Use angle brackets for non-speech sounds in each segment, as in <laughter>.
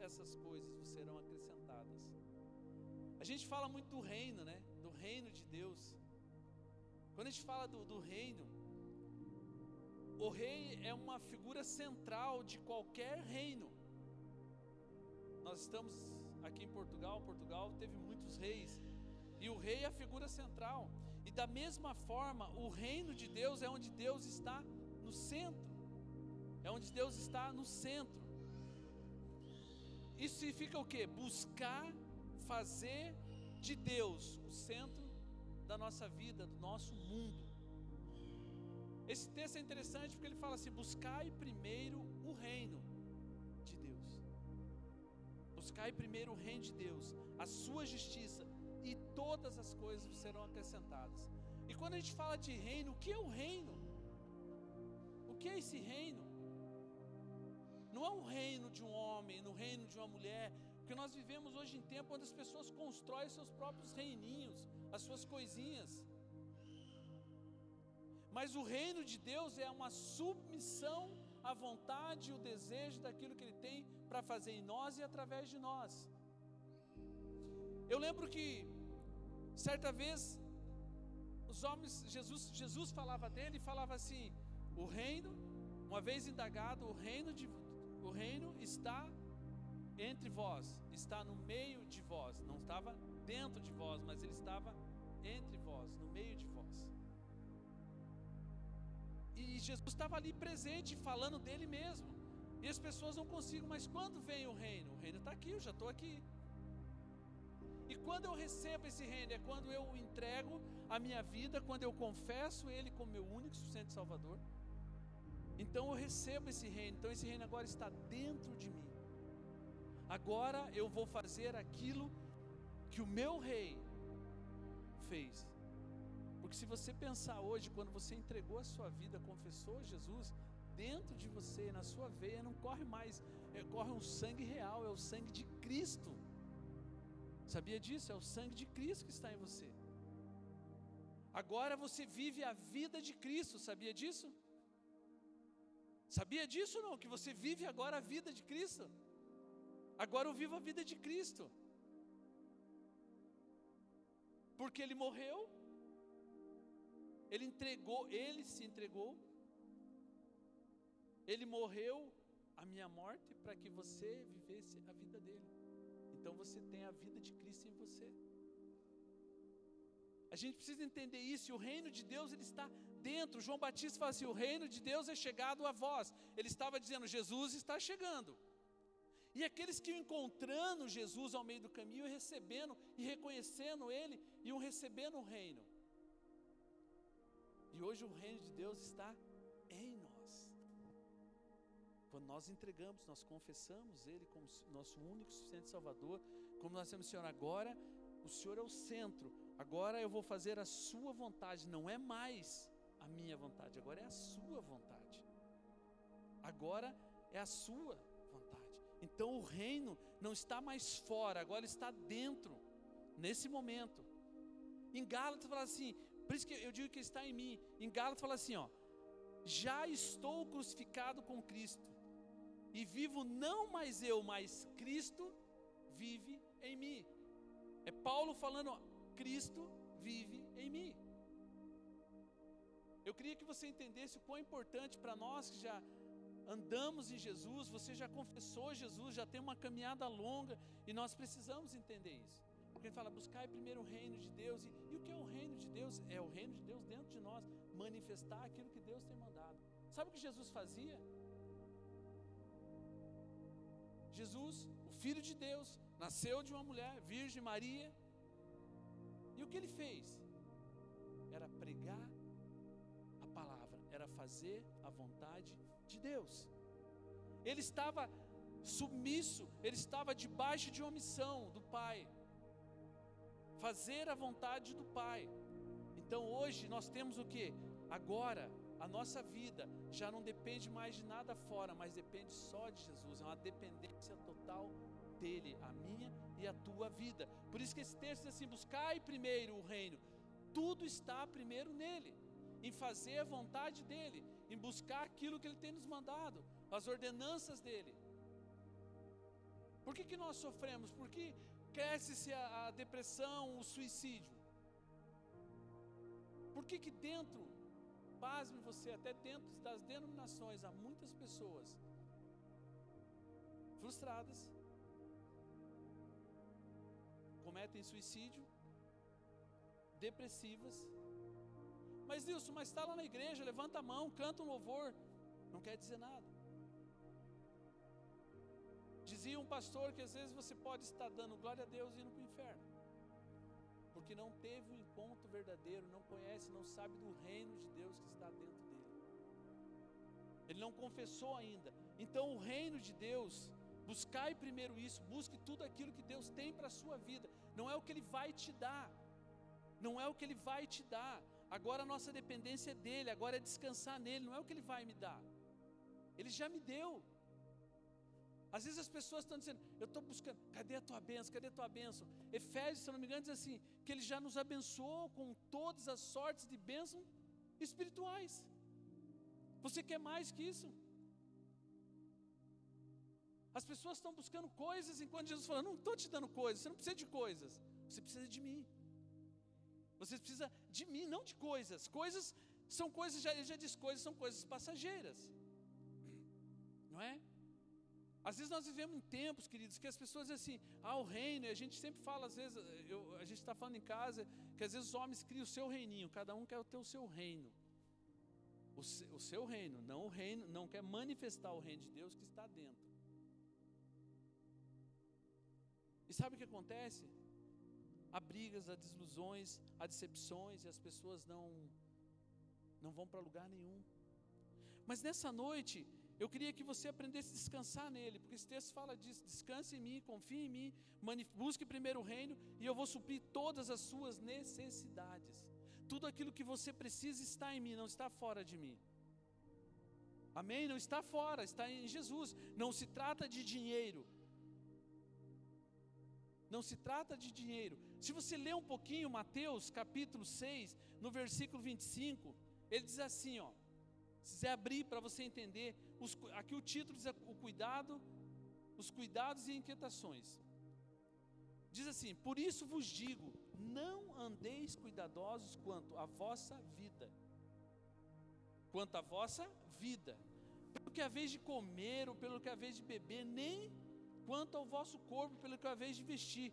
essas coisas vos serão acrescentadas. A gente fala muito do reino, né? Do reino de Deus. Quando a gente fala do, do reino, o rei é uma figura central de qualquer reino. Nós estamos aqui em Portugal, Portugal teve muitos reis, e o rei é a figura central. E da mesma forma, o reino de Deus é onde Deus está no centro. É onde Deus está no centro. Isso significa o que? Buscar fazer de Deus o centro da nossa vida, do nosso mundo. Esse texto é interessante porque ele fala assim: buscai primeiro o reino de Deus. Buscai primeiro o reino de Deus, a sua justiça, e todas as coisas serão acrescentadas. E quando a gente fala de reino, o que é o reino? O que é esse reino? Não é um reino de um homem, no reino de uma mulher, porque nós vivemos hoje em tempo onde as pessoas constroem seus próprios reininhos, as suas coisinhas. Mas o reino de Deus é uma submissão à vontade e o desejo daquilo que Ele tem para fazer em nós e através de nós. Eu lembro que certa vez os homens, Jesus, Jesus falava dele e falava assim: o reino, uma vez indagado, o reino, de, o reino está entre vós, está no meio de vós, não estava dentro de vós, mas ele estava entre vós, no meio de vós. E Jesus estava ali presente, falando dele mesmo. E as pessoas não conseguem, mas quando vem o reino? O reino está aqui, eu já estou aqui. E quando eu recebo esse reino, é quando eu entrego a minha vida, quando eu confesso Ele como meu único suficiente Salvador. Então eu recebo esse reino, então esse reino agora está dentro de mim. Agora eu vou fazer aquilo que o meu rei fez. Porque se você pensar hoje, quando você entregou a sua vida, confessou Jesus, dentro de você, na sua veia, não corre mais, é, corre um sangue real, é o sangue de Cristo. Sabia disso? É o sangue de Cristo que está em você. Agora você vive a vida de Cristo, sabia disso? Sabia disso não? Que você vive agora a vida de Cristo? Agora eu vivo a vida de Cristo. Porque ele morreu, ele entregou, ele se entregou, ele morreu a minha morte para que você vivesse a vida dele. Então você tem a vida de Cristo em você. A gente precisa entender isso, e o reino de Deus ele está dentro. João Batista fala assim: o reino de Deus é chegado a vós. Ele estava dizendo: Jesus está chegando. E aqueles que encontrando Jesus ao meio do caminho, recebendo e reconhecendo Ele, iam recebendo o reino. E hoje o reino de Deus está em nós. Quando nós entregamos, nós confessamos Ele como nosso único suficiente Salvador, como nós temos, Senhor, agora o Senhor é o centro, agora eu vou fazer a Sua vontade, não é mais a minha vontade, agora é a Sua vontade. Agora é a Sua vontade. Então o reino não está mais fora, agora está dentro, nesse momento. Em Gálatas fala assim, por isso que eu digo que está em mim. Em Gálatas fala assim, ó, já estou crucificado com Cristo e vivo não mais eu, mas Cristo vive em mim. É Paulo falando, Cristo vive em mim. Eu queria que você entendesse o quão importante para nós que já andamos em Jesus, você já confessou Jesus, já tem uma caminhada longa e nós precisamos entender isso. Porque ele fala, buscar primeiro o reino de Deus. E, e o que é o reino de Deus? É o reino de Deus dentro de nós, manifestar aquilo que Deus tem mandado. Sabe o que Jesus fazia? Jesus, o Filho de Deus, nasceu de uma mulher, Virgem Maria. E o que ele fez? Fazer a vontade de Deus. Ele estava submisso, ele estava debaixo de uma missão do Pai. Fazer a vontade do Pai. Então hoje nós temos o que? Agora a nossa vida já não depende mais de nada fora, mas depende só de Jesus. É uma dependência total dele, a minha e a tua vida. Por isso que esse texto diz assim: buscai primeiro o reino. Tudo está primeiro nele, em fazer a vontade dele, em buscar aquilo que ele tem nos mandado, as ordenanças dele. Por que, que nós sofremos? Por que cresce-se a, a depressão, o suicídio? Por que, que dentro, pasme você, até dentro das denominações, há muitas pessoas frustradas, cometem suicídio, depressivas. Mas Nilson, mas está lá na igreja, levanta a mão, canta um louvor, não quer dizer nada. Dizia um pastor que às vezes você pode estar dando glória a Deus e indo para o inferno, porque não teve um encontro verdadeiro, não conhece, não sabe do reino de Deus que está dentro dele. Ele não confessou ainda. Então, o reino de Deus, buscai primeiro isso, busque tudo aquilo que Deus tem para a sua vida, não é o que Ele vai te dar, não é o que Ele vai te dar. Agora a nossa dependência é dele, agora é descansar nele, não é o que ele vai me dar. Ele já me deu. Às vezes as pessoas estão dizendo, eu estou buscando, cadê a tua bênção? Cadê a tua bênção? Efésios, se não me engano, diz assim: que ele já nos abençoou com todas as sortes de bênção espirituais. Você quer mais que isso? As pessoas estão buscando coisas enquanto Jesus fala: não estou te dando coisas, você não precisa de coisas, você precisa de mim. Você precisa de mim, não de coisas. Coisas são coisas, já, ele já diz coisas, são coisas passageiras. Não é? Às vezes nós vivemos em tempos, queridos, que as pessoas dizem assim, ah, o reino, e a gente sempre fala, às vezes, eu, a gente está falando em casa, que às vezes os homens criam o seu reininho, cada um quer ter o seu reino. O, o seu reino, não o reino, não quer manifestar o reino de Deus que está dentro. E sabe o que acontece? Há brigas, há desilusões, há decepções, e as pessoas não, não vão para lugar nenhum. Mas nessa noite, eu queria que você aprendesse a descansar nele, porque esse texto fala disso: descanse em mim, confie em mim, busque primeiro o reino e eu vou suprir todas as suas necessidades. Tudo aquilo que você precisa está em mim, não está fora de mim. Amém? Não está fora, está em Jesus. Não se trata de dinheiro. Não se trata de dinheiro. Se você ler um pouquinho Mateus capítulo 6, no versículo 25, ele diz assim, ó: se quiser abrir para você entender, os, aqui o título diz o cuidado, os cuidados e inquietações. Diz assim: Por isso vos digo, não andeis cuidadosos quanto à vossa vida, quanto à vossa vida, pelo que a vez de comer ou pelo que a vez de beber, nem quanto ao vosso corpo, pelo que a vez de vestir.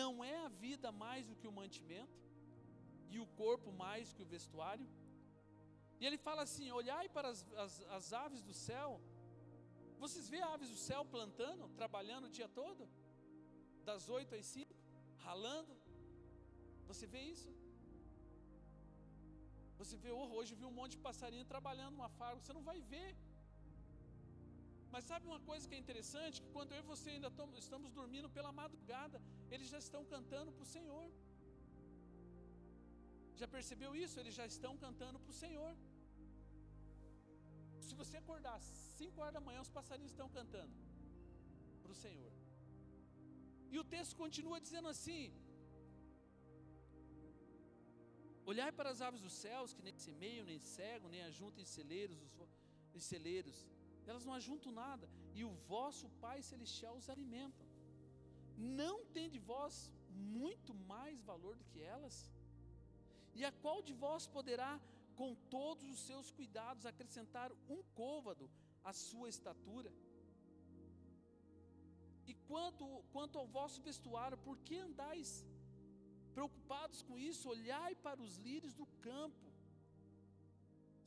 Não é a vida mais do que o mantimento, e o corpo mais que o vestuário? E ele fala assim: olhai para as, as, as aves do céu. Vocês vê aves do céu plantando, trabalhando o dia todo? Das oito às cinco, ralando? Você vê isso? Você vê, oh, hoje viu um monte de passarinho trabalhando numa fábrica, você não vai ver. Mas sabe uma coisa que é interessante? Que quando eu e você ainda estamos dormindo pela madrugada, eles já estão cantando para o Senhor. Já percebeu isso? Eles já estão cantando para o Senhor. Se você acordar às 5 horas da manhã, os passarinhos estão cantando para o Senhor. E o texto continua dizendo assim: Olhai para as aves dos céus, que nem semeiam, nem cegam, nem ajuntam em celeiros, os, em celeiros. Elas não ajuntam nada, e o vosso Pai Celestial os alimenta. Não tem de vós muito mais valor do que elas? E a qual de vós poderá com todos os seus cuidados, acrescentar um côvado à sua estatura. E quanto, quanto ao vosso vestuário, por que andais preocupados com isso? Olhai para os lírios do campo.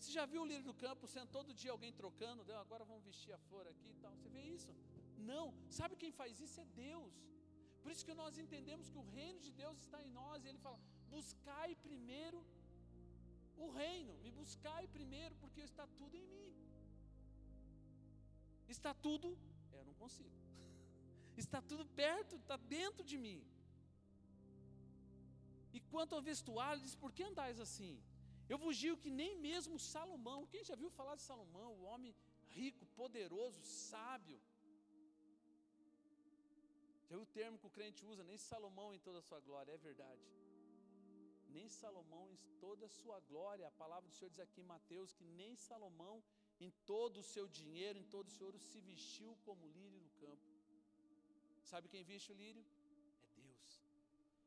Você já viu o lírio do campo sendo todo dia alguém trocando? Agora vamos vestir a flor aqui e tal. Você vê isso? Não. Sabe quem faz isso? É Deus. Por isso que nós entendemos que o reino de Deus está em nós. E Ele fala: buscai primeiro o reino, me buscai primeiro, porque está tudo em mim. Está tudo, é, eu não consigo. <laughs> Está tudo perto, está dentro de mim. E quanto ao vestuário, diz: Por que andais assim? Eu vos digo que nem mesmo Salomão, quem já viu falar de Salomão, o homem rico, poderoso, sábio. Já viu o termo que o crente usa? Nem Salomão em toda a sua glória, é verdade nem Salomão em toda a sua glória. A palavra do Senhor diz aqui em Mateus que nem Salomão em todo o seu dinheiro, em todo o seu ouro, se vestiu como lírio do campo. Sabe quem viste o lírio? É Deus.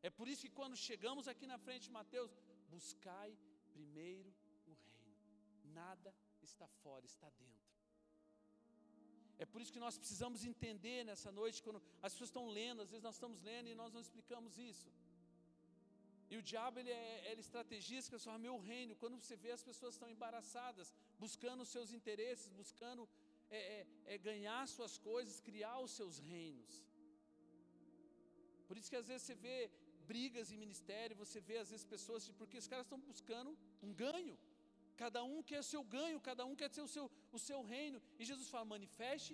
É por isso que quando chegamos aqui na frente Mateus, buscai primeiro o reino. Nada está fora, está dentro. É por isso que nós precisamos entender nessa noite, quando as pessoas estão lendo, às vezes nós estamos lendo e nós não explicamos isso. E o diabo ele é, ele é estrategista, só meu reino. Quando você vê as pessoas estão embaraçadas, buscando os seus interesses, buscando é, é, é ganhar suas coisas, criar os seus reinos. Por isso que às vezes você vê brigas em ministério, você vê às vezes pessoas, porque os caras estão buscando um ganho. Cada um quer o seu ganho, cada um quer ter o seu, o seu reino. E Jesus fala: manifeste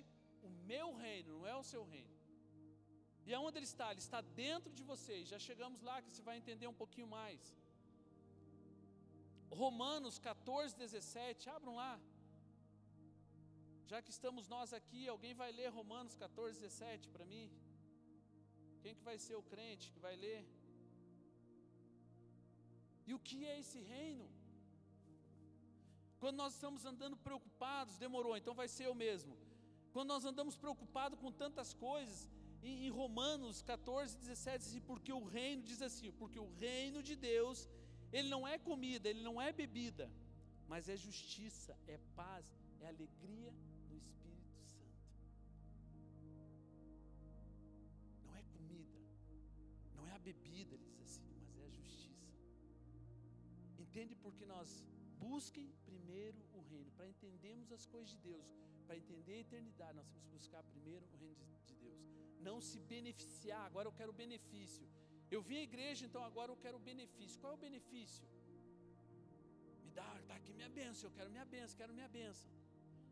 o meu reino, não é o seu reino. E aonde ele está? Ele está dentro de vocês. Já chegamos lá que você vai entender um pouquinho mais. Romanos 14, 17, abram lá. Já que estamos nós aqui, alguém vai ler Romanos 14, 17 para mim? Quem que vai ser o crente que vai ler? E o que é esse reino? Quando nós estamos andando preocupados, demorou, então vai ser eu mesmo. Quando nós andamos preocupados com tantas coisas, em, Romanos 14, 17, diz assim, porque o reino, diz assim, porque o reino de Deus, ele não é comida, ele não é bebida, mas é justiça, é paz, é alegria no Espírito Santo. Não é comida, não é a bebida, ele Entende porque nós Busquem primeiro o reino. Para entendermos as coisas de Deus, para entender a eternidade, nós temos que buscar primeiro o reino de, Deus. Não se beneficiar, agora eu quero benefício. Eu vim à igreja, então agora eu quero benefício. Qual é o benefício? Me dá, está aqui minha bênção, eu quero minha bênção, quero minha bênção.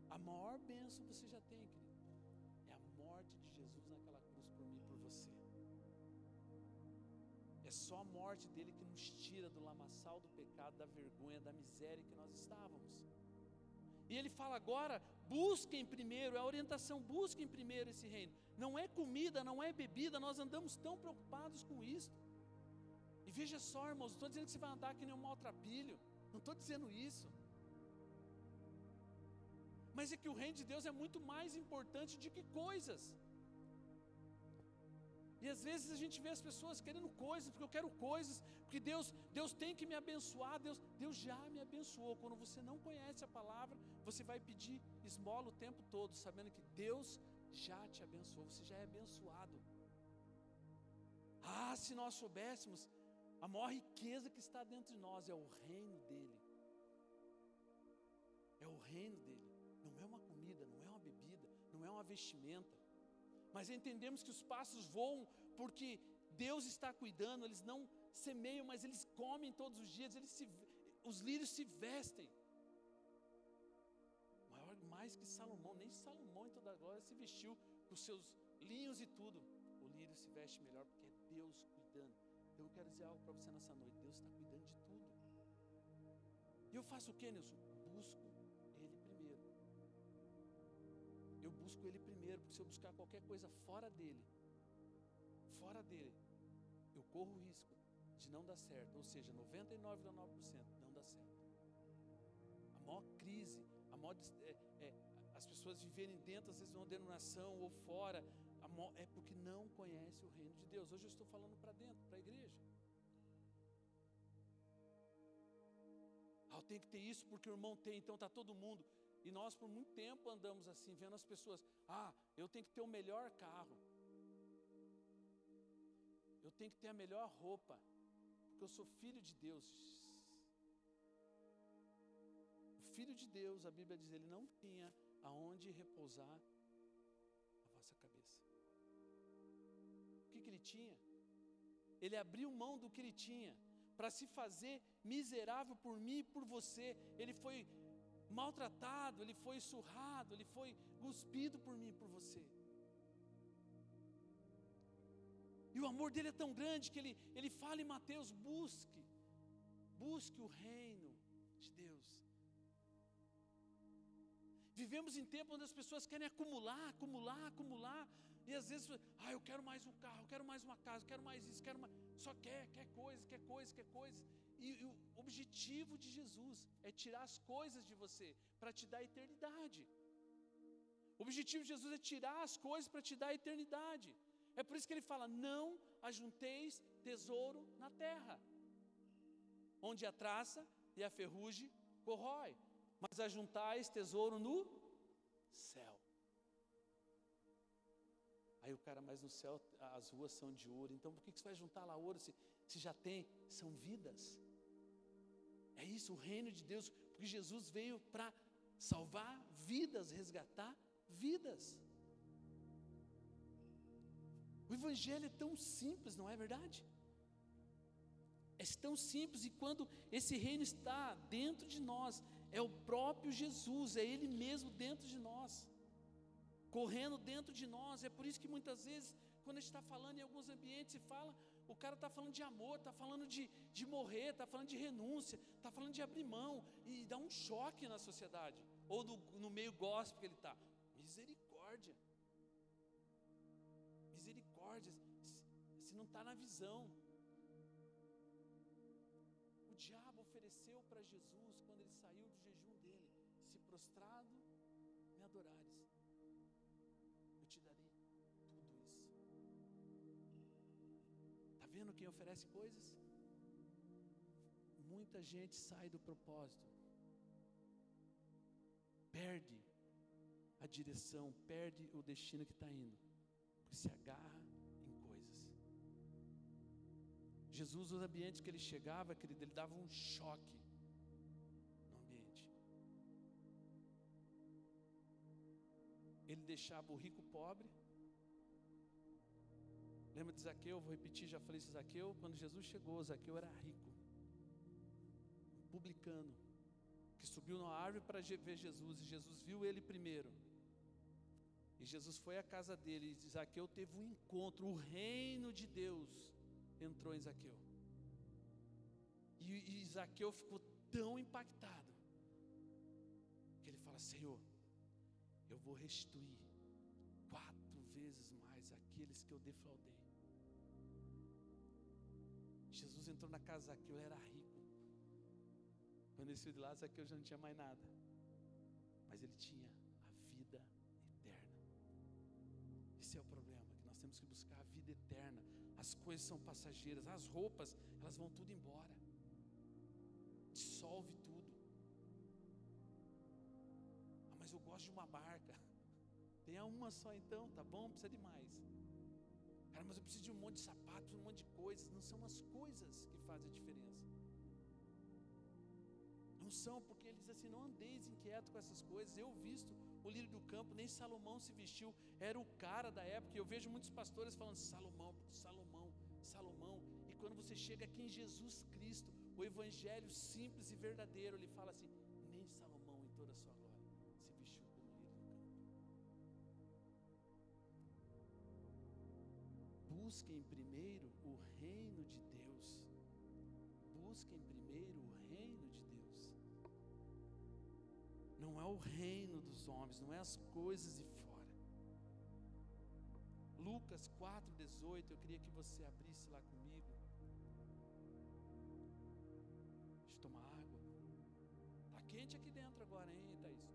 A maior bênção você já tem, querido, É só a morte dele que nos tira do lamaçal do pecado, da vergonha, da miséria que nós estávamos. E ele fala agora: busquem primeiro, é a orientação, busquem primeiro esse reino. Não é comida, não é bebida, nós andamos tão preocupados com isso. E veja só, irmãos, não estou dizendo que você vai andar que nem um maltrapilho, não estou dizendo isso. Mas é que o reino de Deus é muito mais importante do que coisas. E às vezes a gente vê as pessoas querendo coisas, porque eu quero coisas, porque Deus, Deus tem que me abençoar, Deus, Deus já me abençoou. Quando você não conhece a palavra, você vai pedir esmola o tempo todo, sabendo que Deus já te abençoou, você já é abençoado. Ah, se nós soubéssemos, a maior riqueza que está dentro de nós é o reino dele. É o reino dele. Não é uma comida, não é uma bebida, não é uma vestimenta mas entendemos que os passos voam porque Deus está cuidando, eles não semeiam, mas eles comem todos os dias, eles se, os lírios se vestem. Maior mais que Salomão, nem Salomão em toda a glória se vestiu com seus linhos e tudo. O lírio se veste melhor porque é Deus cuidando. Então eu quero dizer algo para você nessa noite: Deus está cuidando de tudo. E eu faço o que, Nilson? Busco eu busco Ele primeiro, porque se eu buscar qualquer coisa fora dele, fora dele, eu corro o risco de não dar certo, ou seja, 99,9% não dá certo. A maior crise, a maior, é, é, as pessoas viverem dentro, às vezes, de uma denominação ou fora, maior, é porque não conhece o reino de Deus. Hoje eu estou falando para dentro, para a igreja. Ah, eu tenho que ter isso porque o irmão tem, então está todo mundo. E nós por muito tempo andamos assim, vendo as pessoas, ah, eu tenho que ter o melhor carro. Eu tenho que ter a melhor roupa, porque eu sou filho de Deus. O filho de Deus, a Bíblia diz, ele não tinha aonde repousar a vossa cabeça. O que, que ele tinha? Ele abriu mão do que ele tinha para se fazer miserável por mim e por você. Ele foi maltratado, ele foi surrado, ele foi cuspido por mim por você. E o amor dele é tão grande que ele, ele fala em Mateus: busque, busque o reino de Deus. Vivemos em tempo onde as pessoas querem acumular, acumular, acumular, e às vezes, ah, eu quero mais um carro, eu quero mais uma casa, eu quero mais isso, quero mais. Só quer, quer coisa, quer coisa, quer coisa. E, e o objetivo de Jesus é tirar as coisas de você para te dar eternidade. O objetivo de Jesus é tirar as coisas para te dar eternidade. É por isso que ele fala: não ajunteis tesouro na terra, onde a traça e a ferrugem corrói, mas ajuntais tesouro no céu. Aí o cara, mas no céu as ruas são de ouro, então por que você vai juntar lá ouro se, se já tem? São vidas. É isso, o reino de Deus, porque Jesus veio para salvar vidas, resgatar vidas. O Evangelho é tão simples, não é verdade? É tão simples, e quando esse reino está dentro de nós, é o próprio Jesus, é Ele mesmo dentro de nós, correndo dentro de nós. É por isso que muitas vezes, quando a gente está falando em alguns ambientes, se fala, o cara está falando de amor, está falando de, de morrer, está falando de renúncia, está falando de abrir mão, e dá um choque na sociedade, ou no, no meio gospel que ele está. Misericórdia, misericórdia, se não está na visão. O diabo ofereceu para Jesus, quando ele saiu do jejum dele, se prostrado me adorares, vendo quem oferece coisas? Muita gente sai do propósito, perde a direção, perde o destino que está indo, porque se agarra em coisas. Jesus, os ambientes que ele chegava, querido, ele dava um choque no ambiente. Ele deixava o rico pobre. Lembra de Zaqueu? Vou repetir, já falei isso, Zaqueu. Quando Jesus chegou, Zaqueu era rico, publicano, que subiu na árvore para ver Jesus, e Jesus viu ele primeiro. E Jesus foi à casa dele, e Zaqueu teve um encontro, o reino de Deus entrou em Zaqueu. E, e Zaqueu ficou tão impactado, que ele fala: Senhor, eu vou restituir quatro vezes mais aqueles que eu defraudei. Jesus entrou na casa de Zaqueu, ele era rico. Quando ele saiu de lá, Zaqueu já não tinha mais nada. Mas ele tinha a vida eterna. Esse é o problema, que nós temos que buscar a vida eterna. As coisas são passageiras, as roupas, elas vão tudo embora. Dissolve tudo. Ah, mas eu gosto de uma barca. <laughs> Tenha uma só então, tá bom? Precisa de mais. Cara, mas eu preciso de um monte de sapatos, um monte de coisas. Não são as coisas que fazem a diferença. Não são, porque ele diz assim: não andeis inquieto com essas coisas. Eu visto o lírio do campo, nem Salomão se vestiu, era o cara da época. Eu vejo muitos pastores falando Salomão, Salomão, Salomão. E quando você chega aqui em Jesus Cristo, o evangelho simples e verdadeiro, ele fala assim: Busquem primeiro o reino de Deus. Busquem primeiro o reino de Deus. Não é o reino dos homens, não é as coisas de fora. Lucas 4,18, eu queria que você abrisse lá comigo. Deixa eu tomar água. Está quente aqui dentro agora, hein, Thaís?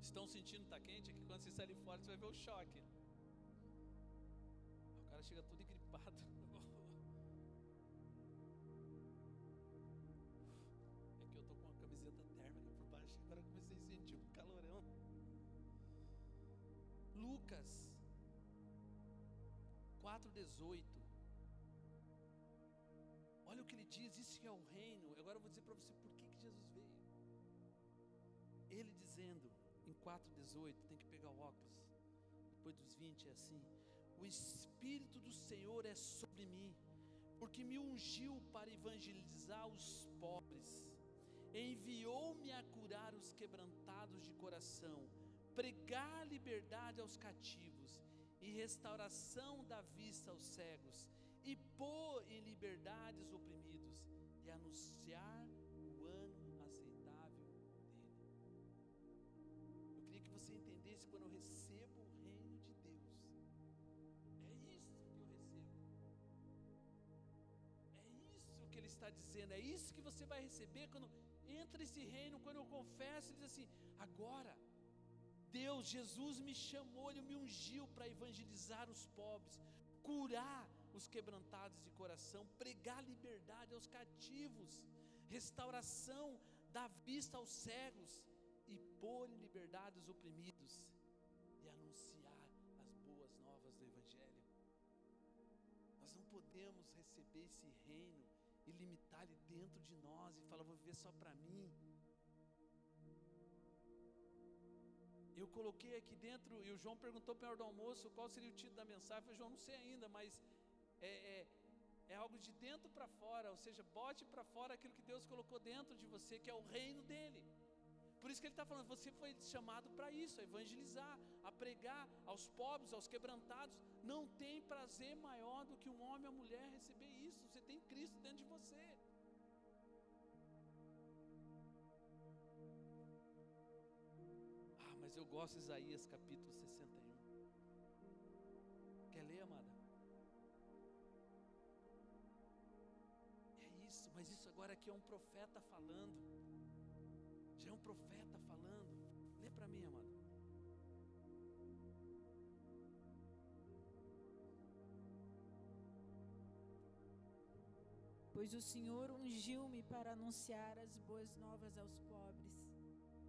Estão sentindo que está quente? Aqui quando você sair fora, você vai ver o choque. Cara chega tudo gripado. É que eu tô com uma camiseta térmica por baixo, agora comecei a sentir um calorão. Lucas 4,18. Olha o que ele diz, isso é o reino. Agora eu vou dizer para você por que, que Jesus veio. Ele dizendo em 4,18, tem que pegar o óculos. Depois dos 20 é assim. O Espírito do Senhor é sobre mim, porque me ungiu para evangelizar os pobres, enviou-me a curar os quebrantados de coração, pregar liberdade aos cativos e restauração da vista aos cegos, e pôr em liberdade os oprimidos, e anunciar o ano aceitável dele. Eu queria que você entendesse quando eu recebo está dizendo. É isso que você vai receber quando entra esse reino. Quando eu confesso, ele diz assim: agora Deus, Jesus me chamou, Ele me ungiu para evangelizar os pobres, curar os quebrantados de coração, pregar liberdade aos cativos, restauração da vista aos cegos e pôr em liberdade os oprimidos e anunciar as boas novas do Evangelho. Nós não podemos receber esse reino e limitar ele dentro de nós e falar, vou viver só para mim. Eu coloquei aqui dentro, e o João perguntou para o do almoço qual seria o título da mensagem. Eu falei, João, não sei ainda, mas é, é, é algo de dentro para fora, ou seja, bote para fora aquilo que Deus colocou dentro de você, que é o reino dele. Por isso que ele está falando, você foi chamado para isso, a evangelizar, a pregar aos pobres, aos quebrantados. Não tem prazer maior do que um homem ou mulher receber isso. Você tem Cristo dentro de você. Ah, mas eu gosto de Isaías capítulo 61. Quer ler, amada? É isso, mas isso agora aqui é um profeta falando. Já é um profeta falando. Lê para mim, amada. Pois o Senhor ungiu-me para anunciar as boas novas aos pobres,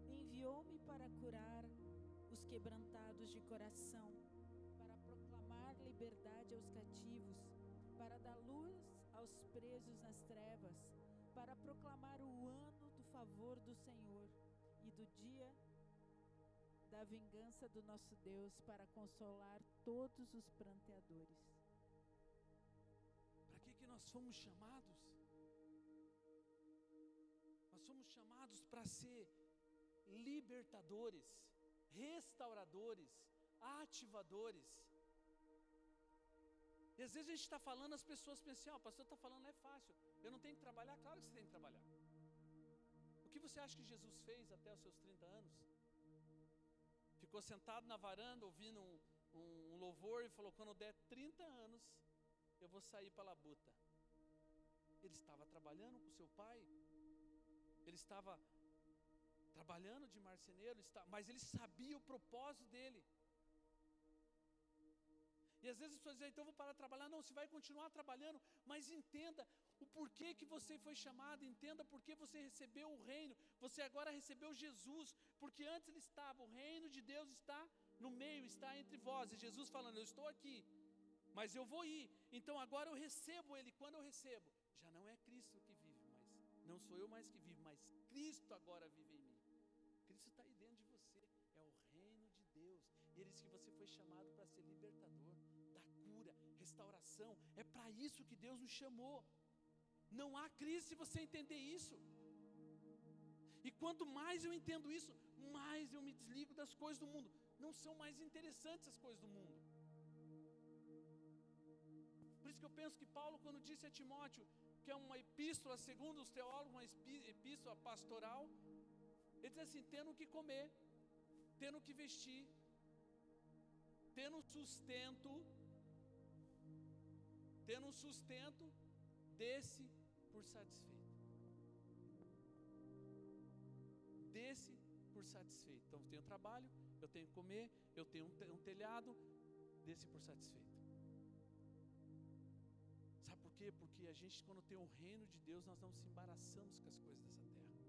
enviou-me para curar os quebrantados de coração, para proclamar liberdade aos cativos, para dar luz aos presos nas trevas, para proclamar o ano do Senhor e do dia da vingança do nosso Deus, para consolar todos os pranteadores. Para que, que nós fomos chamados? Nós somos chamados para ser libertadores, restauradores, ativadores. E às vezes a gente está falando, as pessoas pensam, ah, o pastor está falando, é fácil. Eu não tenho que trabalhar? Claro que você tem que trabalhar. Que você acha que Jesus fez até os seus 30 anos? Ficou sentado na varanda ouvindo um, um, um louvor e falou: quando der 30 anos, eu vou sair para a labuta. Ele estava trabalhando com seu pai, ele estava trabalhando de marceneiro, mas ele sabia o propósito dele. E às vezes as pessoas dizem, então eu vou parar de trabalhar. Não, você vai continuar trabalhando, mas entenda o porquê que você foi chamado, entenda por que você recebeu o reino. Você agora recebeu Jesus, porque antes ele estava, o reino de Deus está no meio, está entre vós. E Jesus falando, eu estou aqui, mas eu vou ir. Então agora eu recebo ele. Quando eu recebo, já não é Cristo que vive mais, não sou eu mais que vivo, mas Cristo agora vive em mim. Cristo está aí dentro de você, é o reino de Deus. E ele disse que você foi chamado para ser libertador, da cura, restauração. É para isso que Deus nos chamou. Não há crise se você entender isso. E quanto mais eu entendo isso, mais eu me desligo das coisas do mundo. Não são mais interessantes as coisas do mundo. Por isso que eu penso que Paulo, quando disse a Timóteo que é uma epístola, segundo os teólogos, uma epístola pastoral, ele diz assim: tendo que comer, tendo que vestir, tendo sustento, tendo um sustento, desse por satisfeito. Desse por satisfeito. Então eu tenho trabalho, eu tenho que comer, eu tenho um, telhado, desse por satisfeito. Sabe por quê? Porque a gente, quando tem o reino de Deus, nós não se embaraçamos com as coisas dessa terra.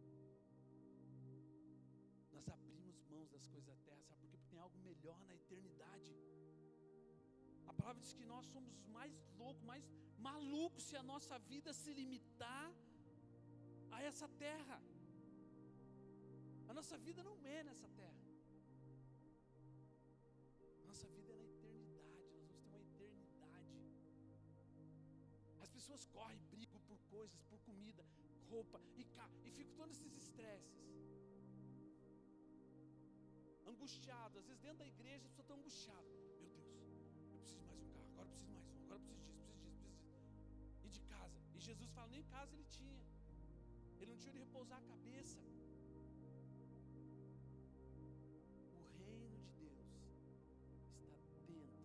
Nós abrimos mãos das coisas da terra, sabe por quê? Porque tem algo melhor na eternidade. A palavra diz que nós somos mais loucos, mais malucos se a nossa vida se limitar a essa terra. A nossa vida não é nessa terra. A nossa vida é na eternidade. Nós vamos ter uma eternidade. As pessoas correm, brigam por coisas, por comida, roupa e, e ficam todos esses estresses. Angustiado, às vezes dentro da igreja as pessoas estão angustiadas. Meu Deus, eu preciso mais um carro, agora eu preciso mais um, agora eu preciso disso, de casa. E Jesus fala, nem casa ele tinha. Ele não tinha de repousar a cabeça. O reino de Deus está dentro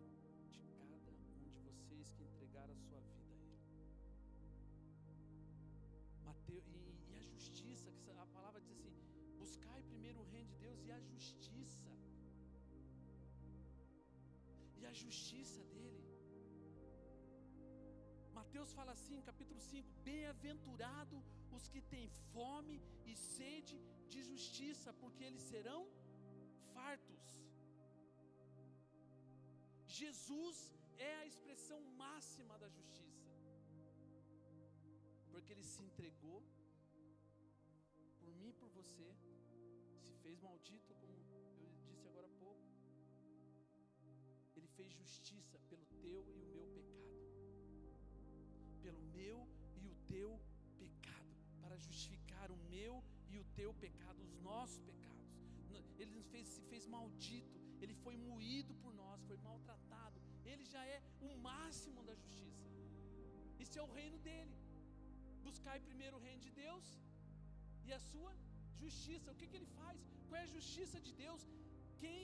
de cada um de vocês que entregaram a sua vida a Ele. Mateus, e, e a justiça, que a palavra diz assim: buscai primeiro o reino de Deus e a justiça. justiça dele. Mateus fala assim, capítulo 5: Bem-aventurado os que têm fome e sede de justiça, porque eles serão fartos. Jesus é a expressão máxima da justiça, porque ele se entregou por mim e por você, se fez maldito, como eu disse agora há pouco. Ele fez justiça pelo teu e o meu pecado, pelo meu e o teu pecado, para justificar o meu e o teu pecado, os nossos pecados. Ele fez, se fez maldito, ele foi moído por nós, foi maltratado. Ele já é o máximo da justiça. Isso é o reino dele. Buscai primeiro o reino de Deus e a sua justiça. O que, que ele faz? Qual é a justiça de Deus? Quem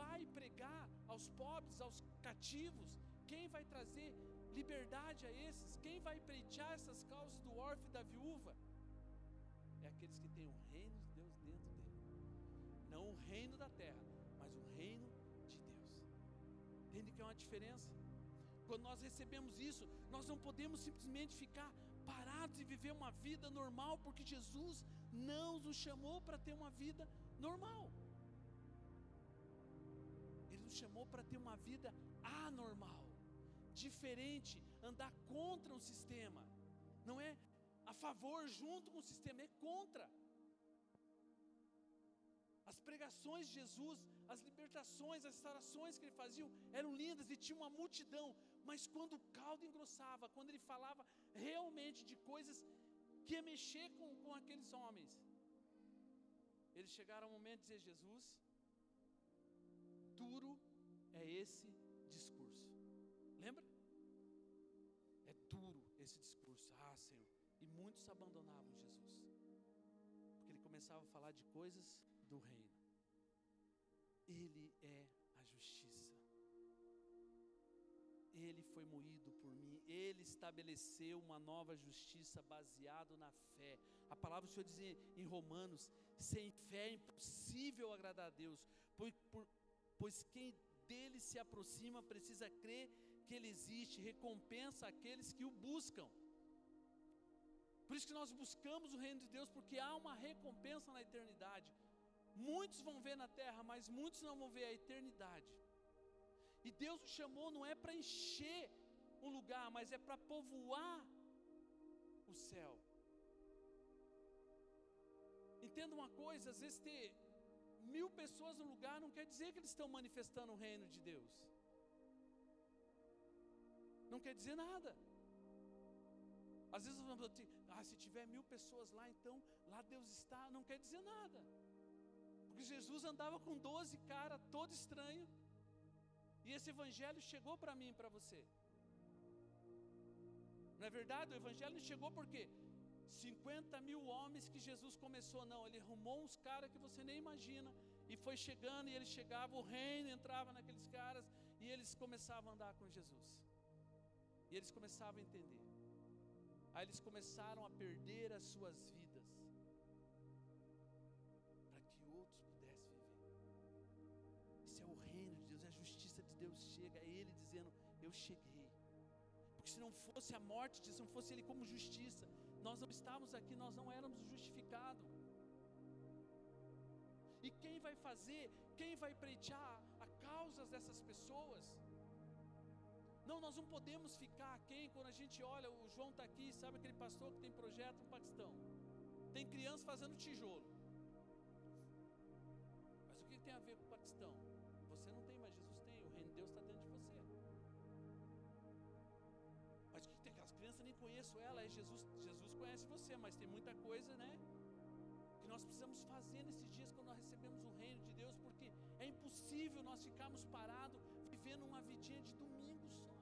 vai pregar aos pobres, aos cativos? Quem vai trazer liberdade a esses? Quem vai preitear essas causas do órfão e da viúva? É aqueles que têm o reino de Deus dentro dele. Não o reino da terra, mas o reino de Deus. Entende que é uma diferença? Quando nós recebemos isso, nós não podemos simplesmente ficar parados e viver uma vida normal, porque Jesus não nos chamou para ter uma vida normal. Ele nos chamou para ter uma vida anormal, diferente, andar contra o sistema. Não é a favor junto com o sistema, é contra. As pregações de Jesus, as libertações, as restaurações que ele fazia eram lindas e tinha uma multidão, mas quando o caldo engrossava, quando ele falava realmente de coisas que ia mexer com, com aqueles homens, eles chegaram ao momento de dizer: Jesus, duro é esse discurso. Lembra? Esse discurso. Ah, Senhor. E muitos abandonavam Jesus, porque ele começava a falar de coisas do reino. Ele é a justiça. Ele foi moído por mim. Ele estabeleceu uma nova justiça baseado na fé. A palavra do Senhor diz em Romanos: sem fé é impossível agradar a Deus, pois, por, pois quem dele se aproxima precisa crer que ele existe, recompensa aqueles que o buscam. Por isso que nós buscamos o reino de Deus, porque há uma recompensa na eternidade. Muitos vão ver na terra, mas muitos não vão ver a eternidade. E Deus o chamou não é para encher um lugar, mas é para povoar o céu. Entenda uma coisa: às vezes ter mil pessoas no lugar não quer dizer que eles estão manifestando o reino de Deus. Não quer dizer nada. Às vezes vamos ah, se tiver mil pessoas lá, então lá Deus está, não quer dizer nada. Porque Jesus andava com doze caras, todo estranho. E esse evangelho chegou para mim e para você. Não é verdade? O evangelho chegou porque 50 mil homens que Jesus começou, não. Ele arrumou uns caras que você nem imagina. E foi chegando, e ele chegava, o reino entrava naqueles caras, e eles começavam a andar com Jesus. Eles começavam a entender. Aí eles começaram a perder as suas vidas para que outros pudessem viver. Isso é o reino de Deus, é a justiça de Deus chega, é Ele dizendo: Eu cheguei. Porque se não fosse a morte, se não fosse Ele como justiça, nós não estávamos aqui, nós não éramos justificados. E quem vai fazer, quem vai preitear a causas dessas pessoas? Não, nós não podemos ficar quem quando a gente olha, o João está aqui, sabe aquele pastor que tem projeto no Paquistão? Tem criança fazendo tijolo. Mas o que tem a ver com o Paquistão? Você não tem, mas Jesus tem, o reino de Deus está dentro de você. Mas o que tem? Aquelas crianças nem conheço ela, é Jesus, Jesus conhece você, mas tem muita coisa, né? Que nós precisamos fazer nesses dias quando nós recebemos o reino de Deus, porque é impossível nós ficarmos parados vivendo uma vidinha de domingo só.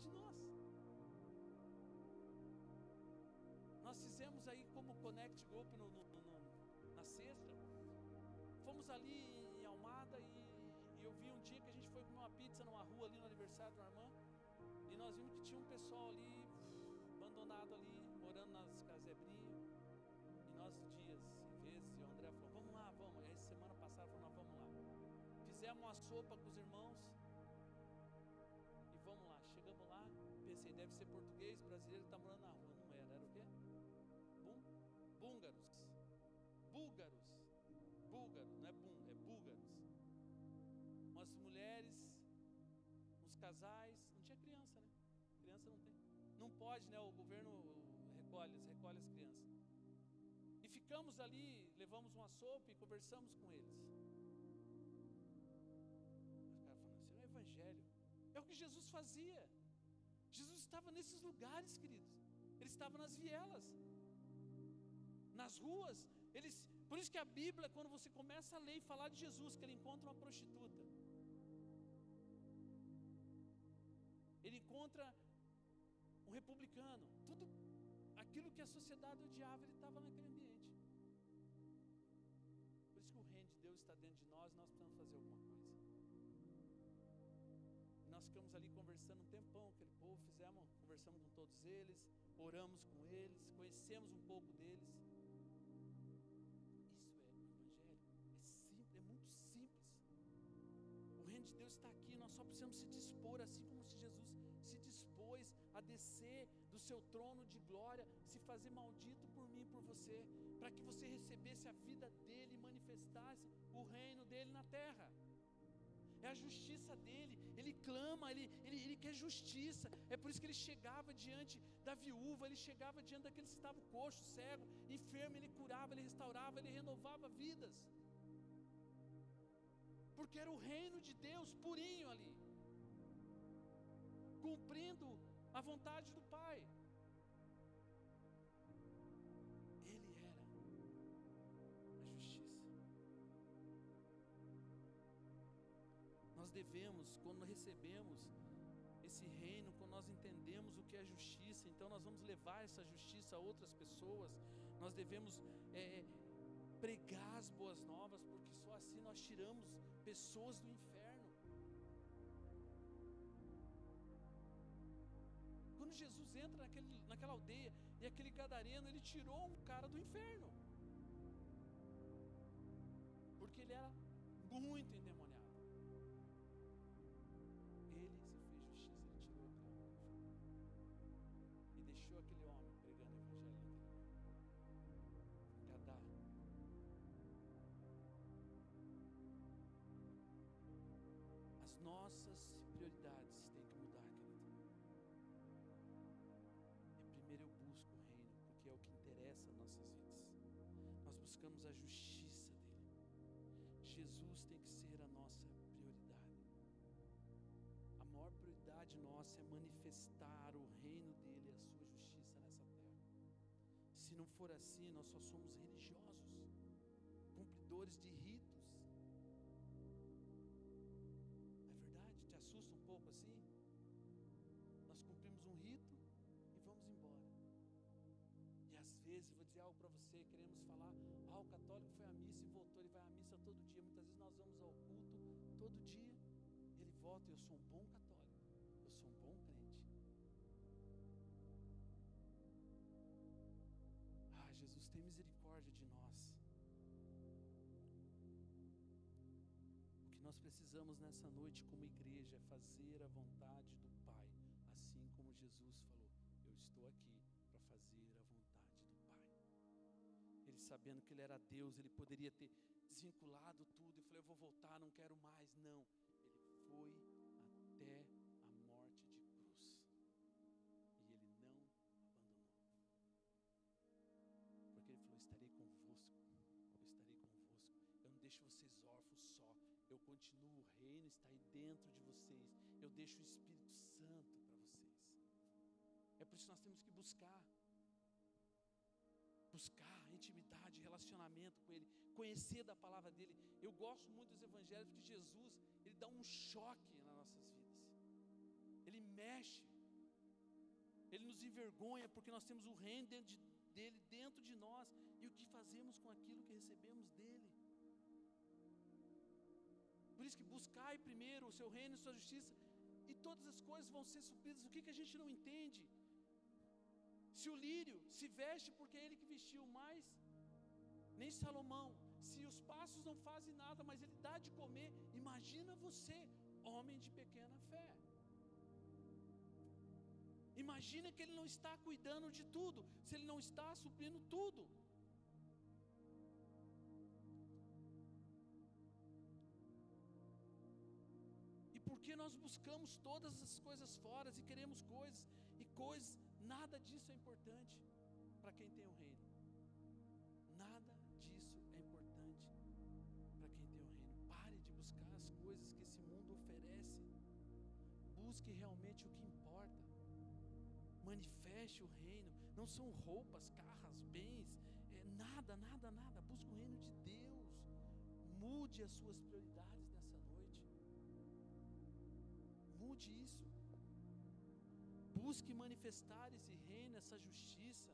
De nós. Nós fizemos aí como Connect Group no, no, no, na sexta. Fomos ali em Almada e, e, eu vi um dia que a gente foi comer uma pizza numa rua ali no aniversário do Armand. E nós vimos que tinha um pessoal ali, abandonado ali, morando nas casebrinhas. E nós dias, vezes, e o André falou, vamos lá, vamos. E aí semana passada falou, nós vamos fizemos uma sopa com os irmãos. Brasileiro está morando na rua. Não era, era o quê? Búlgaros. Búlgaros. Búlgaro, não é bum, é búlgaros. Umas mulheres, uns casais, não tinha criança, né? Criança não tem. Não pode, né? O governo recolhe, recolhe as crianças. E ficamos ali, levamos uma sopa e conversamos com eles. Os caras falando assim, é o evangelho. É o que Jesus fazia. Jesus estava nesses lugares, queridos. Ele estava nas vielas, nas ruas. Eles, por isso que a Bíblia, quando você começa a ler e falar de Jesus, que ele encontra uma prostituta, ele encontra um republicano, tudo aquilo que a sociedade odiava, ele estava naquele ambiente. Por isso que o reino de Deus está dentro de nós, nós precisamos fazer. E nós ficamos ali conversando um tempão, aquele povo, fizemos, conversamos com todos eles, oramos com eles, conhecemos um pouco deles. Isso é o Evangelho. É simples, é muito simples. O reino de Deus está aqui, nós só precisamos se dispor, assim como se Jesus se dispôs a descer do seu trono de glória, se fazer maldito por mim e por você, para que você recebesse a vida dele e manifestasse o reino dele na terra. É a justiça dele, ele clama, ele, ele, ele quer justiça. É por isso que ele chegava diante da viúva, ele chegava diante daqueles que estavam coxo, cego, enfermo, ele curava, ele restaurava, ele renovava vidas. Porque era o reino de Deus purinho ali cumprindo a vontade do Pai. Nós devemos, quando recebemos esse reino, quando nós entendemos o que é justiça, então nós vamos levar essa justiça a outras pessoas. Nós devemos é, pregar as boas novas, porque só assim nós tiramos pessoas do inferno. Quando Jesus entra naquele, naquela aldeia e aquele gadareno, ele tirou um cara do inferno. Porque ele era muito nossas prioridades têm que mudar, querido. É primeiro eu busco o reino, porque é o que interessa nossas vidas. Nós buscamos a justiça dele. Jesus tem que ser a nossa prioridade. A maior prioridade nossa é manifestar o reino dele, a sua justiça nessa terra. Se não for assim, nós só somos religiosos, cumpridores de ritos. Vou dizer algo para você, queremos falar, ah, o católico foi à missa e voltou, ele vai à missa todo dia. Muitas vezes nós vamos ao culto todo dia, ele volta, eu sou um bom católico, eu sou um bom crente. Ah, Jesus, tem misericórdia de nós. O que nós precisamos nessa noite como igreja é fazer a vontade do Pai, assim como Jesus falou: Eu estou aqui sabendo que ele era Deus, ele poderia ter desvinculado tudo e falou: Eu vou voltar, não quero mais. Não, ele foi até a morte de cruz e ele não abandonou, porque ele falou: Estarei convosco, eu estarei convosco. Eu não deixo vocês órfãos só. Eu continuo, o reino está aí dentro de vocês. Eu deixo o Espírito Santo para vocês. É por isso que nós temos que buscar. Buscar intimidade, relacionamento com Ele, conhecer da palavra dele. Eu gosto muito dos evangelhos porque Jesus, ele dá um choque nas nossas vidas. Ele mexe. Ele nos envergonha porque nós temos o reino dentro de, dele dentro de nós e o que fazemos com aquilo que recebemos dele. Por isso que buscai primeiro o seu reino e sua justiça, e todas as coisas vão ser supridas. O que, que a gente não entende? Se o lírio se veste porque é ele que vestiu mais, nem Salomão Se os passos não fazem nada, mas Ele dá de comer, imagina você, homem de pequena fé. Imagina que Ele não está cuidando de tudo, se Ele não está suprindo tudo. E porque nós buscamos todas as coisas fora e queremos coisas e coisas, nada disso é importante para quem tem o reino. Nada disso é importante para quem tem o reino. Pare de buscar as coisas que esse mundo oferece. Busque realmente o que importa. Manifeste o reino. Não são roupas, carros, bens, é nada, nada, nada. Busque o reino de Deus. Mude as suas prioridades nessa noite. Mude isso. Busque manifestar esse reino, essa justiça.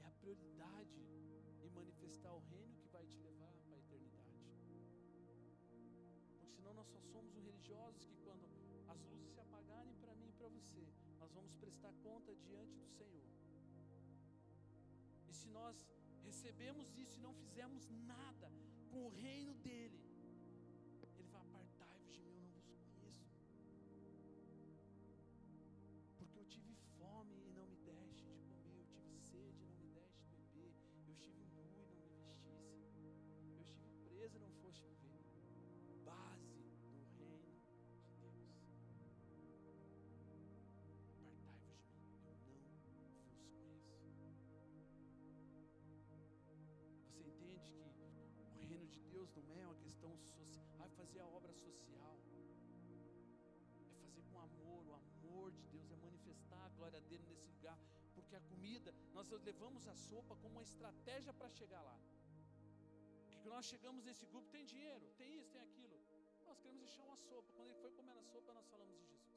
É a prioridade em manifestar o reino que vai te levar para a eternidade. Porque senão nós só somos os religiosos que quando as luzes se apagarem para mim e para você, nós vamos prestar conta diante do Senhor. E se nós recebemos isso e não fizermos nada com o reino dele, preso e não foste me ver. Base do reino de Deus. Apartai-vos de mim, eu não vos conheço. Você entende que o reino de Deus não é uma questão social, ah, fazer a obra social, é fazer com amor, o amor de Deus, é manifestar a glória dele nesse lugar, porque a comida, nós levamos a sopa como uma estratégia para chegar lá. Porque nós chegamos nesse grupo, tem dinheiro, tem isso, tem aquilo. Nós queremos deixar uma sopa. Quando ele foi comer a sopa, nós falamos de Jesus.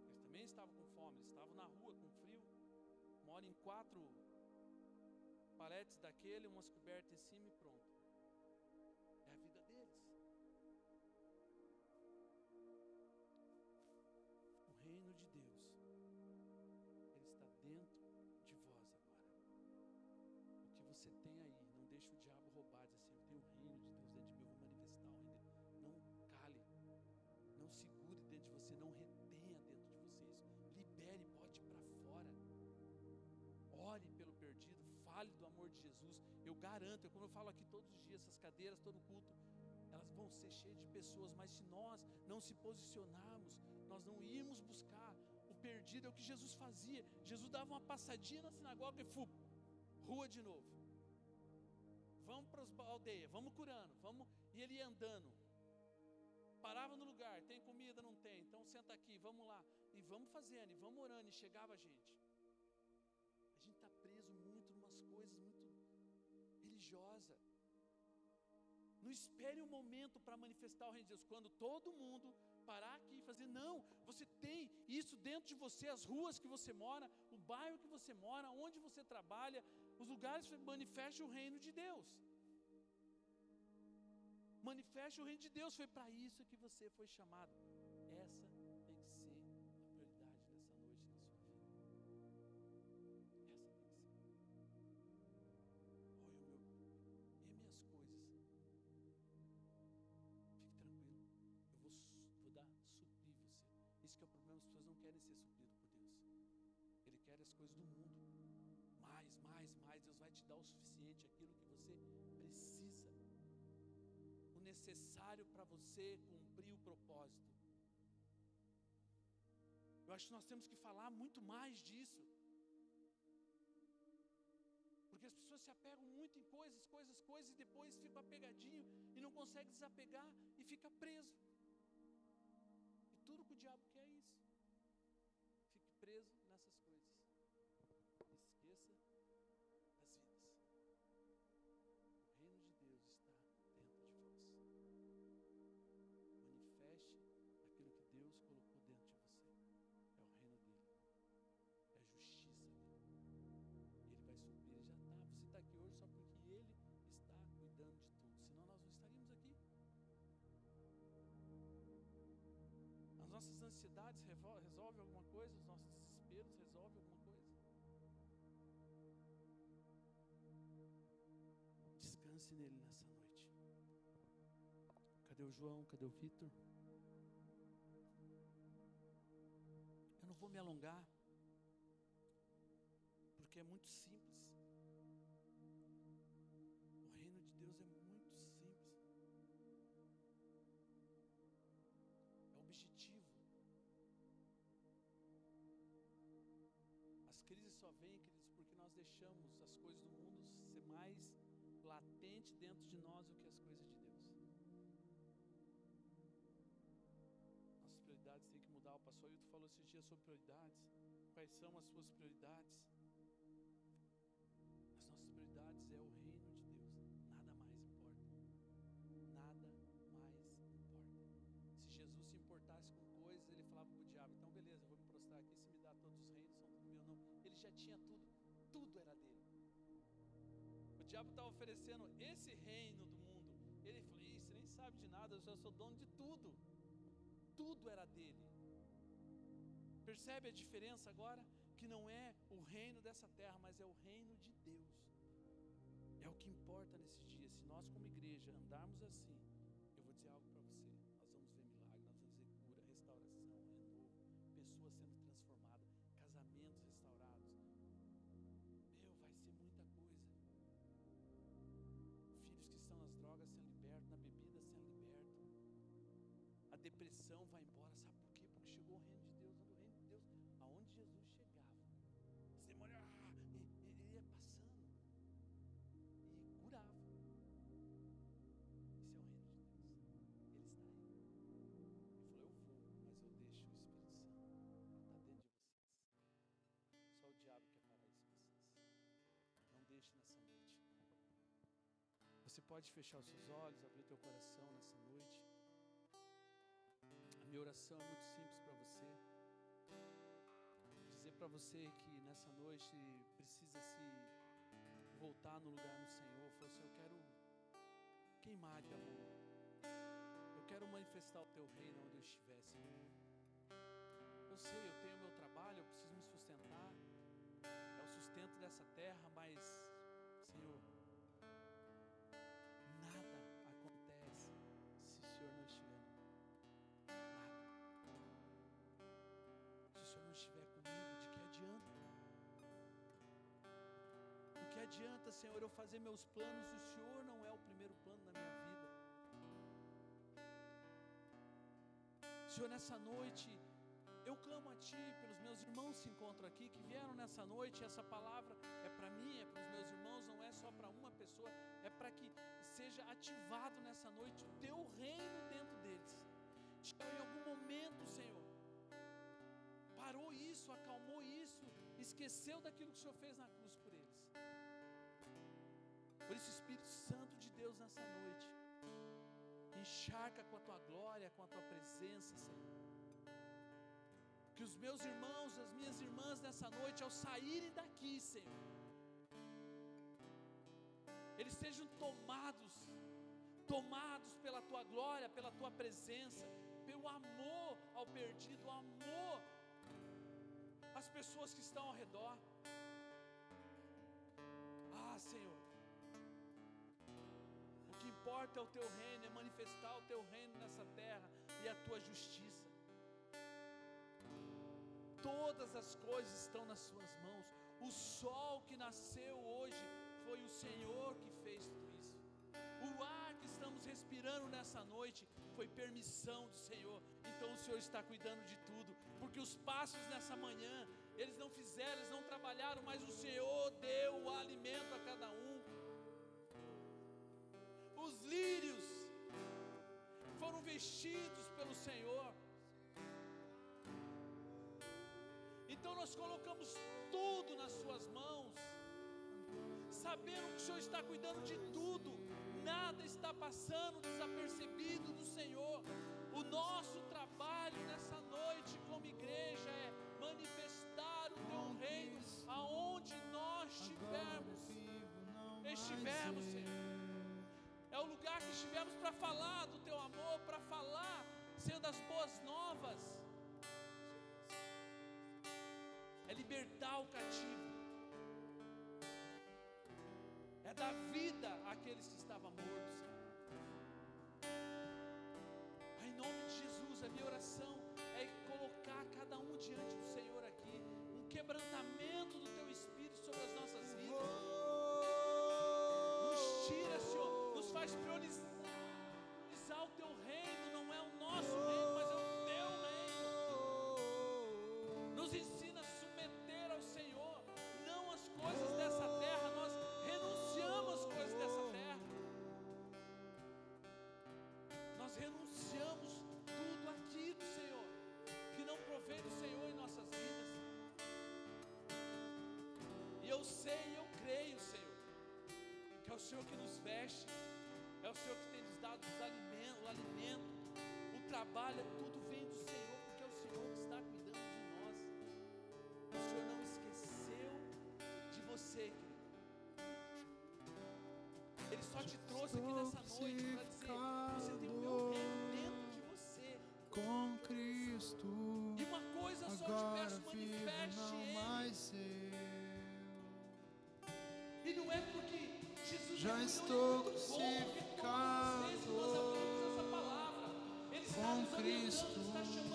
Eles também estavam com fome, eles estavam na rua com frio, moram em quatro paletes daquele, umas cobertas em cima e pronto. É a vida deles. O reino de Deus, ele está dentro de vós agora. O que você tem aí, não deixe o diabo roubar, dizer assim, eu tenho o reino de Deus dentro de mim, eu vou manifestar o reino dele. Não cale, não segure dentro de você, não retenha dentro de você. Libere, bote para fora. Ore pelo perdido, fale do amor de Jesus. Eu garanto, eu, como eu falo aqui todos os dias, essas cadeiras, todo culto, elas vão ser cheias de pessoas, mas se nós não se posicionarmos, nós não irmos buscar o perdido, é o que Jesus fazia. Jesus dava uma passadinha na sinagoga e fu, rua de novo. Vamos para a aldeia, vamos curando, vamos, e ele ia andando. Parava no lugar, tem comida, não tem, então senta aqui, vamos lá, e vamos fazendo, e vamos orando, e chegava a gente. A gente está preso muito em umas coisas muito religiosas. Não espere um momento para manifestar o reino de Deus. Quando todo mundo parar aqui e fazer, não, você tem isso dentro de você, as ruas que você mora, o bairro que você mora, onde você trabalha, os lugares manifeste o reino de Deus. Manifeste o reino de Deus, foi para isso que você foi chamado. Necessário para você cumprir o propósito. Eu acho que nós temos que falar muito mais disso. Porque as pessoas se apegam muito em coisas, coisas, coisas, e depois fica apegadinho e não consegue desapegar e fica preso. necessidades resolvem alguma coisa, os nossos desesperos resolvem alguma coisa. Descanse nele nessa noite. Cadê o João? Cadê o Vitor? Eu não vou me alongar, porque é muito simples. Só vêm, queridos, porque nós deixamos as coisas do mundo ser mais latente dentro de nós do que as coisas de Deus. Nossas prioridades têm que mudar. O pastor Ailton falou esses dias sobre prioridades. Quais são as suas prioridades? Já tinha tudo. Tudo era dele. O diabo estava oferecendo esse reino do mundo. Ele falou: você nem sabe de nada, eu já sou dono de tudo. Tudo era dele. Percebe a diferença agora? Que não é o reino dessa terra, mas é o reino de Deus. É o que importa nesses dias. Se nós, como igreja, andarmos assim, drogas sendo libertos, na bebida sendo libertos. A depressão vai embora, sabe por quê? Porque chegou o reino Você pode fechar os seus olhos, abrir teu coração nessa noite. A minha oração é muito simples para você. Dizer para você que nessa noite precisa se voltar no lugar no Senhor. Falar assim: Eu quero queimar de amor. Eu quero manifestar o teu reino onde eu estiver, Senhor. Eu sei, eu tenho meu trabalho, eu preciso me sustentar. É o sustento dessa terra, mas, Senhor, adianta, Senhor, eu fazer meus planos o Senhor não é o primeiro plano na minha vida? Senhor, nessa noite, eu clamo a Ti pelos meus irmãos que se encontram aqui, que vieram nessa noite. Essa palavra é para mim, é para os meus irmãos, não é só para uma pessoa, é para que seja ativado nessa noite o Teu reino dentro deles. Senhor, em algum momento, Senhor, parou isso, acalmou isso, esqueceu daquilo que o Senhor fez na cruz. Por isso, Espírito Santo de Deus, nessa noite, encharca com a tua glória, com a tua presença, Senhor. Que os meus irmãos, as minhas irmãs nessa noite, ao saírem daqui, Senhor, eles sejam tomados, tomados pela tua glória, pela tua presença, pelo amor ao perdido, amor às pessoas que estão ao redor. Ah, Senhor, o importa é o teu reino, é manifestar o teu reino nessa terra e a tua justiça. Todas as coisas estão nas suas mãos. O sol que nasceu hoje foi o Senhor que fez tudo isso. O ar que estamos respirando nessa noite foi permissão do Senhor. Então o Senhor está cuidando de tudo, porque os passos nessa manhã, eles não fizeram, eles não trabalharam, mas o Senhor deu o alimento a cada um. Os lírios foram vestidos pelo Senhor. Então nós colocamos tudo nas Suas mãos, sabendo que o Senhor está cuidando de tudo, nada está passando desapercebido do Senhor. O nosso trabalho nessa noite como igreja é manifestar o Teu reino aonde nós estivermos. Estivermos, Senhor. É o lugar que estivermos para falar do Teu amor, para falar, Senhor, das boas novas. É libertar o cativo. é dar vida àqueles que estavam mortos. Em nome de Jesus, a minha oração é colocar cada um diante do Senhor aqui, um quebrantamento do faz priorizar o Teu reino, não é o nosso reino, mas é o Teu reino. Nos ensina a submeter ao Senhor, não as coisas dessa terra, nós renunciamos às coisas dessa terra. Nós renunciamos tudo aquilo, Senhor, que não provém do Senhor em nossas vidas. E eu sei, eu creio, Senhor, que é o Senhor que nos veste, o Senhor que tem nos dado os alimentos, o alimento, o trabalho, tudo vem do Senhor, porque é o Senhor que está cuidando de nós. O Senhor não esqueceu de você, querido. Ele só te trouxe aqui nessa noite para dizer: você tem o meu reino dentro de você. com Cristo. E uma coisa só te peço, manifeste não Ele. mais eu. E não é porque Jesus Já cuidou estou de está Com Cristo.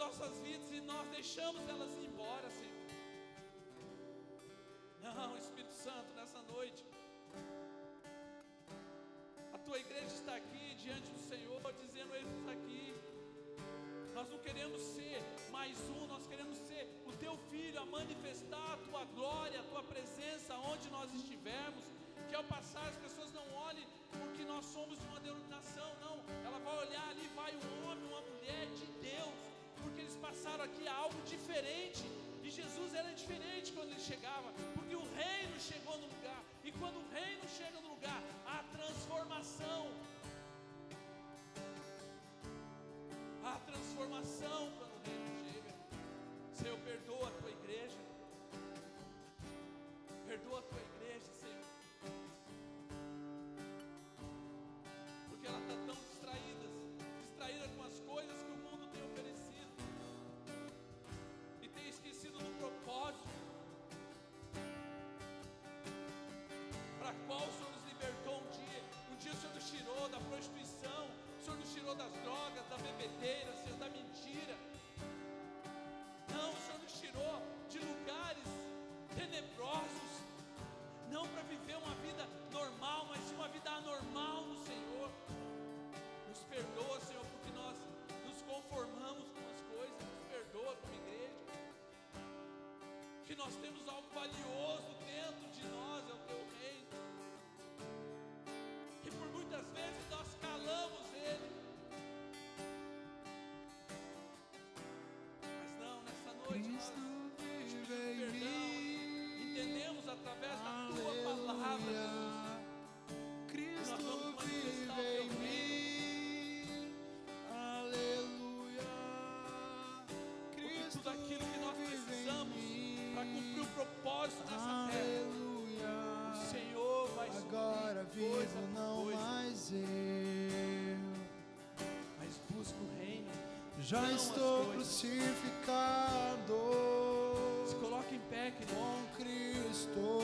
Nossas vidas e nós deixamos elas ir embora, Senhor. Não, Espírito Santo, nessa noite, a tua igreja está aqui diante do Senhor, dizendo: Eis aqui. Nós não queremos ser mais um, nós queremos ser o teu filho a manifestar a tua glória, a tua presença onde nós estivermos. Que ao passar as pessoas não olhem porque nós somos de uma denominação, não. Ela vai olhar ali, vai um homem, uma mulher de Deus, eles passaram aqui algo diferente. E Jesus era diferente quando ele chegava, porque o reino chegou no lugar. E quando o reino chega no lugar, há transformação. Há transformação quando o reino chega. Senhor, perdoa tirou das drogas, da bebedeira, descanso nessa terra. O Senhor vai Agora vivo coisa, não coisa. mais eu. Mas busco o reino. Já estou crucificado. Se coloque em pé, querido. Com Cristo.